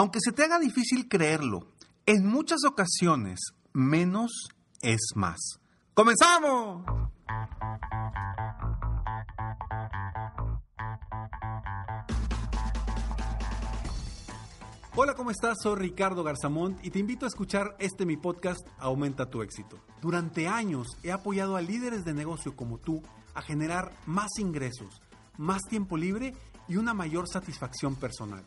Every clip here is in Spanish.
Aunque se te haga difícil creerlo, en muchas ocasiones menos es más. ¡Comenzamos! Hola, ¿cómo estás? Soy Ricardo Garzamont y te invito a escuchar este mi podcast Aumenta tu éxito. Durante años he apoyado a líderes de negocio como tú a generar más ingresos, más tiempo libre y una mayor satisfacción personal.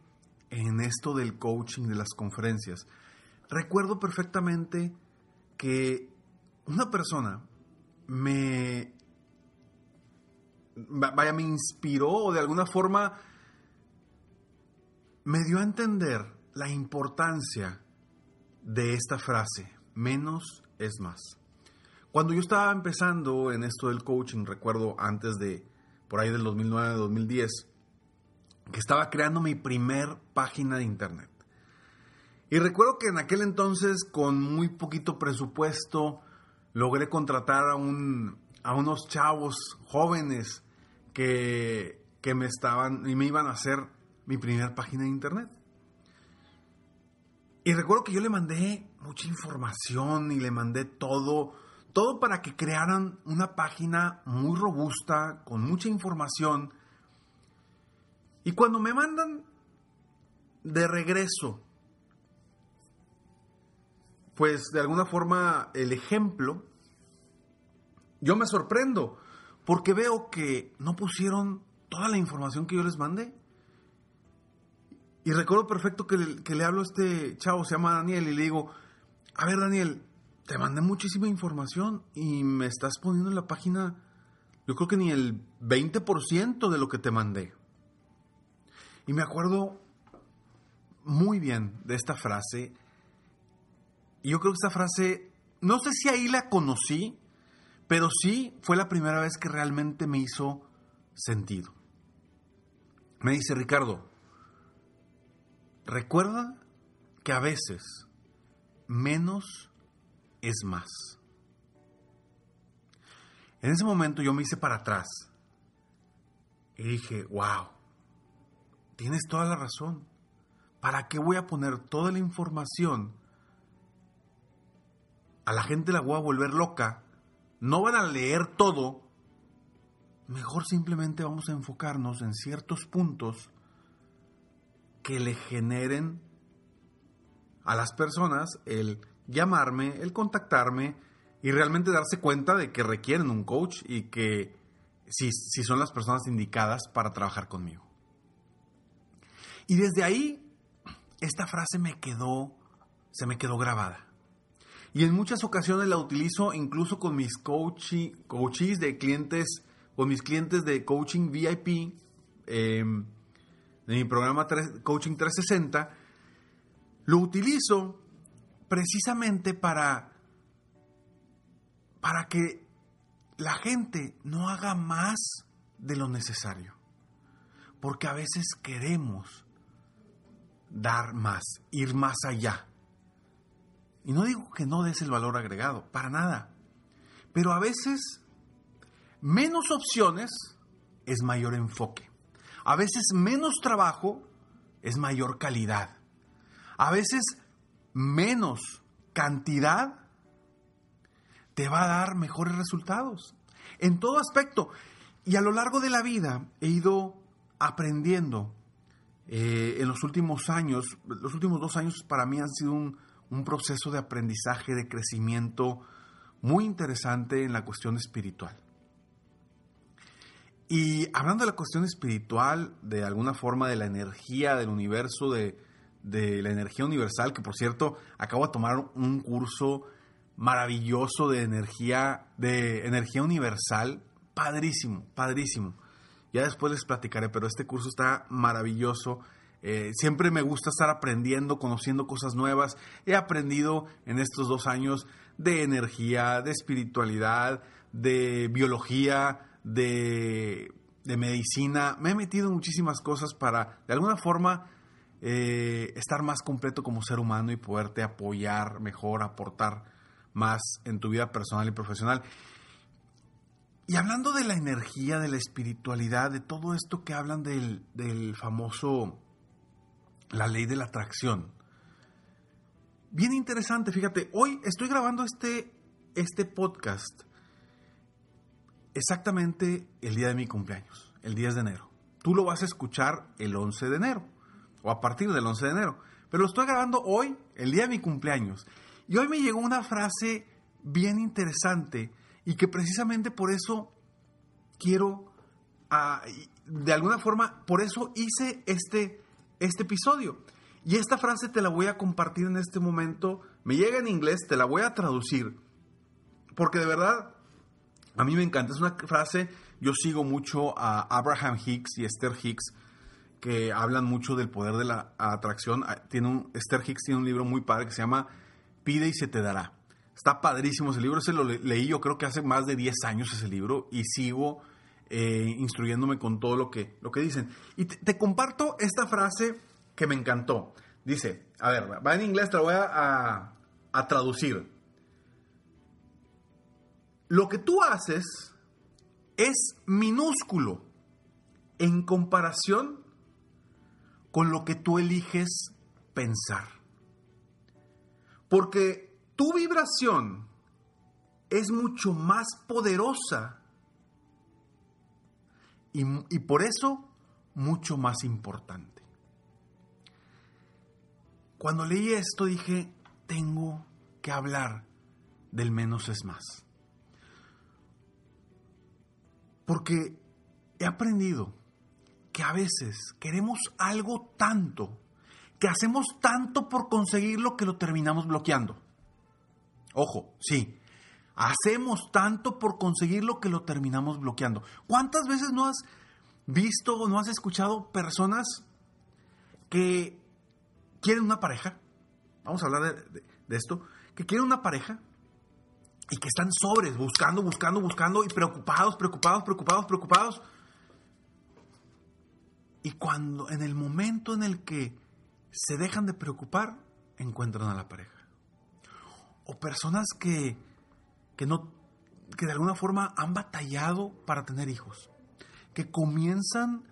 en esto del coaching, de las conferencias, recuerdo perfectamente que una persona me, vaya, me inspiró o de alguna forma me dio a entender la importancia de esta frase, menos es más. Cuando yo estaba empezando en esto del coaching, recuerdo antes de, por ahí del 2009-2010, que estaba creando mi primer página de internet. Y recuerdo que en aquel entonces, con muy poquito presupuesto, logré contratar a, un, a unos chavos jóvenes que, que me estaban y me iban a hacer mi primera página de internet. Y recuerdo que yo le mandé mucha información y le mandé todo, todo para que crearan una página muy robusta, con mucha información y cuando me mandan de regreso, pues de alguna forma el ejemplo, yo me sorprendo porque veo que no pusieron toda la información que yo les mandé. Y recuerdo perfecto que le, hablo a este chavo, se llama Daniel, y le digo, a ver Daniel, te mandé muchísima información y me estás poniendo en la página, yo creo que ni el 20% de lo que te mandé. Y me acuerdo muy bien de esta frase. Y yo creo que esta frase, no sé si ahí la conocí, pero sí fue la primera vez que realmente me hizo sentido. Me dice Ricardo, recuerda que a veces menos es más. En ese momento yo me hice para atrás y dije, wow, tienes toda la razón. ¿Para qué voy a poner toda la información? A la gente la voy a volver loca. No van a leer todo. Mejor simplemente vamos a enfocarnos en ciertos puntos que le generen a las personas el llamarme, el contactarme y realmente darse cuenta de que requieren un coach y que si, si son las personas indicadas para trabajar conmigo. Y desde ahí, esta frase me quedó, se me quedó grabada. Y en muchas ocasiones la utilizo incluso con mis coaches de clientes, con mis clientes de coaching VIP, em, de mi programa Coaching 360. Lo utilizo precisamente para, para que la gente no haga más de lo necesario. Porque a veces queremos dar más, ir más allá. Y no digo que no des el valor agregado, para nada. Pero a veces menos opciones es mayor enfoque. A veces menos trabajo es mayor calidad. A veces menos cantidad te va a dar mejores resultados. En todo aspecto. Y a lo largo de la vida he ido aprendiendo eh, en los últimos años, los últimos dos años para mí han sido un, proceso de aprendizaje, de crecimiento muy interesante en la cuestión espiritual. Y hablando de la cuestión espiritual, de alguna forma de la energía del universo, de, de, la energía universal, que por cierto acabo de tomar un curso maravilloso de energía, de energía universal, padrísimo, padrísimo. Ya después les platicaré, pero este curso está maravilloso. Eh, siempre me gusta estar aprendiendo, conociendo cosas nuevas. He aprendido en estos dos años de energía, de espiritualidad, de biología, de, medicina. Me he metido en muchísimas cosas para, de alguna forma, eh, estar más completo como ser humano y poderte apoyar mejor, aportar más en tu vida personal y profesional. Y hablando de la energía, de la espiritualidad, de todo esto que hablan del, del famoso, la ley de la atracción. Bien interesante, fíjate, hoy estoy grabando este, este podcast exactamente el día de mi cumpleaños, el 10 de enero. Tú lo vas a escuchar el 11 de enero, o a partir del 11 de enero. Pero lo estoy grabando hoy, el día de mi cumpleaños. Y hoy me llegó una frase bien interesante y que precisamente por eso quiero, ah, de alguna forma, por eso hice este, este episodio. Y esta frase te la voy a compartir en este momento. Me llega en inglés, te la voy a traducir. Porque de verdad, a mí me encanta. Es una frase, yo sigo mucho a Abraham Hicks y Esther Hicks, que hablan mucho del poder de la atracción. Ah, tiene un, Esther Hicks tiene un libro muy padre que se llama Pide y se te dará. Está padrísimo ese libro, ese lo leí yo creo que hace más de 10 años ese libro y sigo eh, instruyéndome con todo lo que, lo que dicen. Y te, comparto esta frase que me encantó. Dice, a ver, va en inglés, te la voy a, a traducir. Lo que tú haces es minúsculo en comparación con lo que tú eliges pensar. Porque tu vibración es mucho más poderosa y, por eso mucho más importante. Cuando leí esto dije, tengo que hablar del menos es más. Porque he aprendido que a veces queremos algo tanto, que hacemos tanto por conseguirlo que lo terminamos bloqueando. Ojo, sí. Hacemos tanto por conseguir lo que lo terminamos bloqueando. ¿Cuántas veces no has visto o no has escuchado personas que quieren una pareja? Vamos a hablar de, esto. Que quieren una pareja y que están sobres, buscando, buscando, buscando y preocupados, preocupados, preocupados, preocupados. Y cuando, en el momento en el que se dejan de preocupar, encuentran a la pareja o personas que, que, no, que de alguna forma han batallado para tener hijos, que comienzan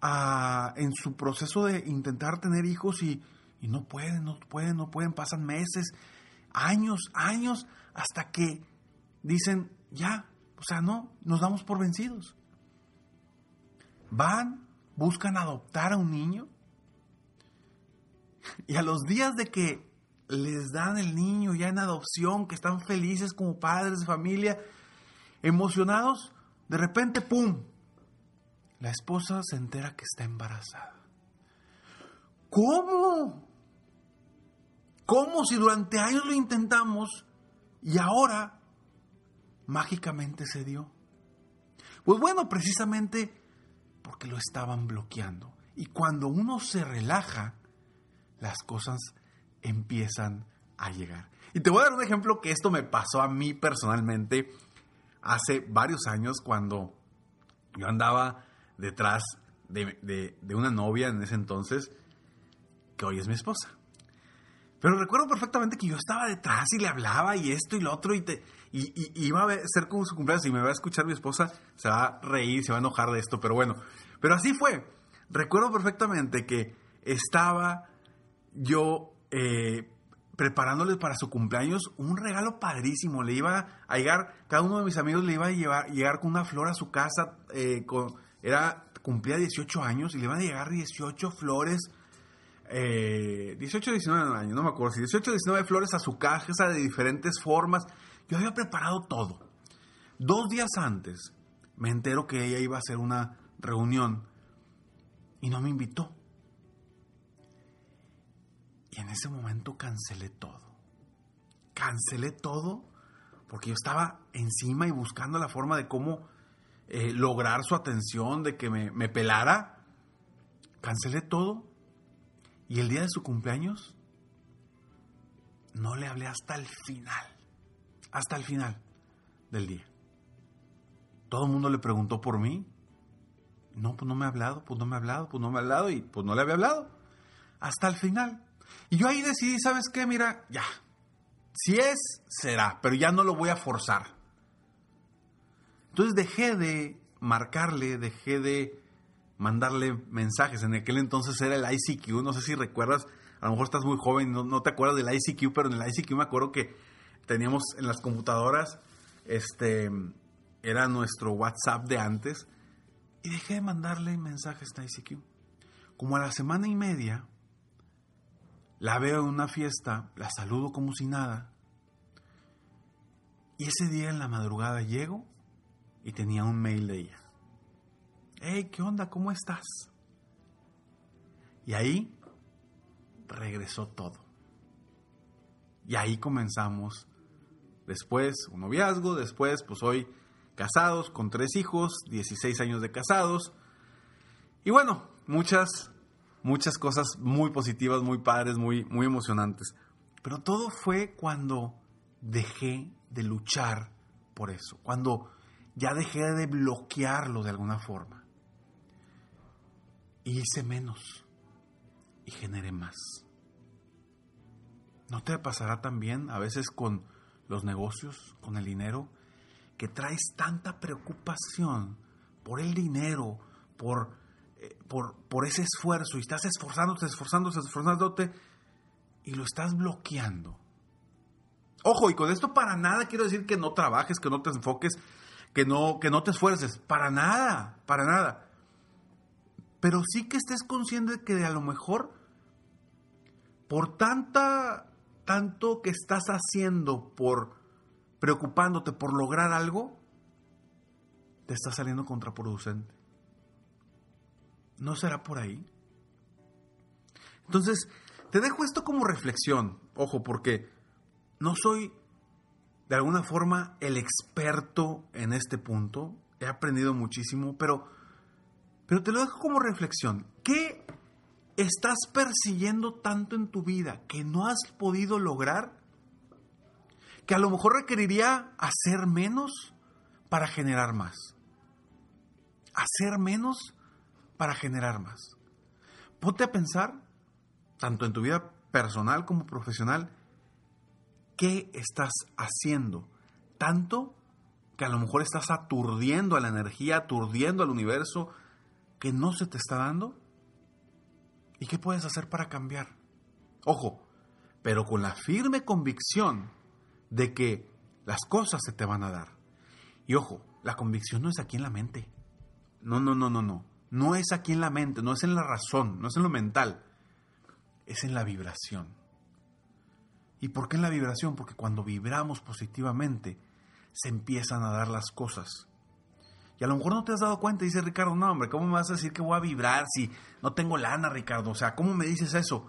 a, en su proceso de intentar tener hijos y, y no pueden, no pueden, no pueden, pasan meses, años, años, hasta que dicen, ya, o sea, no, nos damos por vencidos. Van, buscan adoptar a un niño y a los días de que les dan el niño ya en adopción, que están felices como padres de familia, emocionados, de repente, ¡pum! La esposa se entera que está embarazada. ¿Cómo? ¿Cómo si durante años lo intentamos y ahora mágicamente se dio? Pues bueno, precisamente porque lo estaban bloqueando. Y cuando uno se relaja, las cosas empiezan a llegar. Y te voy a dar un ejemplo que esto me pasó a mí personalmente hace varios años cuando yo andaba detrás de, una novia en ese entonces, que hoy es mi esposa. Pero recuerdo perfectamente que yo estaba detrás y le hablaba y esto y lo otro y, y, iba a ser como su cumpleaños y me va a escuchar mi esposa, se va a reír, se va a enojar de esto, pero bueno. Pero así fue. Recuerdo perfectamente que estaba yo eh, preparándoles para su cumpleaños un regalo padrísimo. Le iba a llegar, cada uno de mis amigos le iba a llevar, llegar con una flor a su casa. Eh, era, cumplía 18 años y le iban a llegar 18 flores. 18 o 19 años, no me acuerdo si 18 o 19 flores a su casa de diferentes formas. Yo había preparado todo. Dos días antes me entero que ella iba a hacer una reunión y no me invitó. Y en ese momento cancelé todo. Cancelé todo porque yo estaba encima y buscando la forma de cómo eh, lograr su atención, de que me, pelara. Cancelé todo Y el día de su cumpleaños, no le hablé hasta el final. Hasta el final del día. Todo el mundo le preguntó por mí. No, pues no me ha hablado, pues no me ha hablado, pues no me ha hablado y pues no le había hablado. Hasta el final. Y yo ahí decidí, ¿sabes qué? Mira, ya. Si es, será, pero ya no lo voy a forzar. Entonces dejé de marcarle, dejé de mandarle mensajes. En aquel entonces era el ICQ, no sé si recuerdas, a lo mejor estás muy joven, no, no te acuerdas del ICQ, pero en el ICQ me acuerdo que teníamos en las computadoras, este, era nuestro WhatsApp de antes, y dejé de mandarle mensajes a ICQ. Como a la semana y media, la veo en una fiesta, la saludo como si nada, y ese día en la madrugada llego y tenía un mail de ella. Hey, ¿qué onda? ¿Cómo estás? Y ahí regresó todo. Y ahí comenzamos. Después un noviazgo, después pues hoy casados con tres hijos, 16 años de casados. Y bueno, muchas, muchas cosas muy positivas, muy padres, muy, muy emocionantes. Pero todo fue cuando dejé de luchar por eso, cuando ya dejé de bloquearlo de alguna forma. Y hice menos y generé más. ¿No te pasará también a veces con los negocios, con el dinero, que traes tanta preocupación por el dinero, por, por, por ese esfuerzo, y estás esforzándote, esforzándote, esforzándote, y lo estás bloqueando? Ojo, y con esto para nada quiero decir que no trabajes, que no te enfoques, que no, que no te esfuerces. Para nada, para nada. Pero sí que estés consciente de que a lo mejor, por tanta, tanto que estás haciendo, por preocupándote por lograr algo, te está saliendo contraproducente. ¿No será por ahí? Entonces, te dejo esto como reflexión, ojo, porque no soy de alguna forma el experto en este punto. He aprendido muchísimo, pero, pero te lo dejo como reflexión. ¿Qué estás persiguiendo tanto en tu vida que no has podido lograr? Que a lo mejor requeriría hacer menos para generar más. Hacer menos para generar más. Ponte a pensar, tanto en tu vida personal como profesional, qué estás haciendo. Tanto que a lo mejor estás aturdiendo a la energía, aturdiendo al universo, que no se te está dando. ¿Y qué puedes hacer para cambiar? Ojo, pero con la firme convicción de que las cosas se te van a dar. Y ojo, la convicción no es aquí en la mente. No, no, no, no, no. No es aquí en la mente, no es en la razón, no es en lo mental. Es en la vibración. ¿Y por qué en la vibración? Porque cuando vibramos positivamente, se empiezan a dar las cosas. Y a lo mejor no te has dado cuenta, dice Ricardo, no, hombre, ¿cómo me vas a decir que voy a vibrar si no tengo lana, Ricardo? O sea, ¿cómo me dices eso?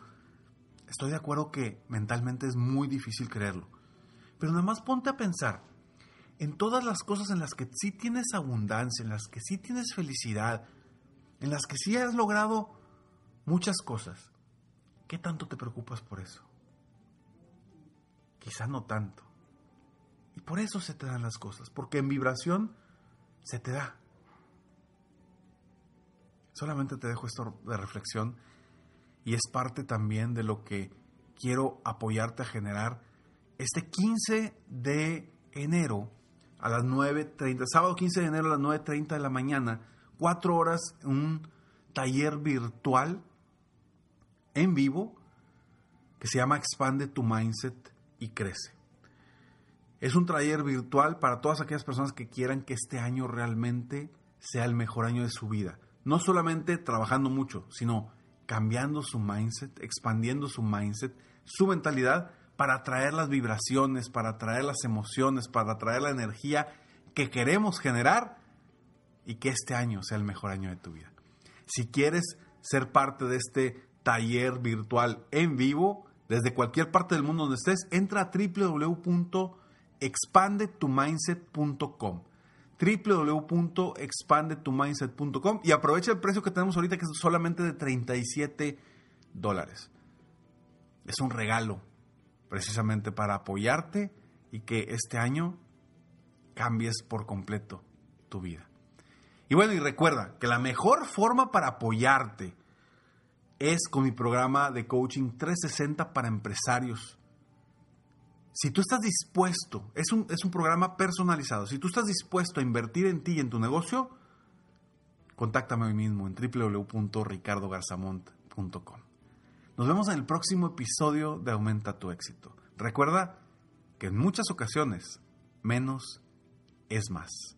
Estoy de acuerdo que mentalmente es muy difícil creerlo. Pero nada más ponte a pensar en todas las cosas en las que sí tienes abundancia, en las que sí tienes felicidad, en las que sí has logrado muchas cosas. ¿Qué tanto te preocupas por eso? quizá no tanto. Y por eso se te dan las cosas, porque en vibración se te da. Solamente te dejo esto de reflexión y es parte también de lo que quiero apoyarte a generar este 15 de enero a las 9.30, sábado 15 de enero a las 9.30 de la mañana, cuatro horas, un taller virtual en vivo que se llama Expande tu Mindset y crece. Es un taller virtual para todas aquellas personas que quieran que este año realmente sea el mejor año de su vida. No solamente trabajando mucho, sino cambiando su mindset, expandiendo su mindset, su mentalidad para atraer las vibraciones, para atraer las emociones, para atraer la energía que queremos generar y que este año sea el mejor año de tu vida. Si quieres ser parte de este taller virtual en vivo, desde cualquier parte del mundo donde estés, entra a www.expandetumindset.com www.expandetumindset.com y aprovecha el precio que tenemos ahorita que es solamente de 37 dólares. Es un regalo precisamente para apoyarte y que este año cambies por completo tu vida. Y bueno, y recuerda que la mejor forma para apoyarte es con mi programa de coaching 360 para empresarios. Si tú estás dispuesto, es un, es un programa personalizado, si tú estás dispuesto a invertir en ti y en tu negocio, contáctame hoy mismo en www.ricardogarzamont.com. Nos vemos en el próximo episodio de Aumenta tu éxito. Recuerda que en muchas ocasiones menos es más.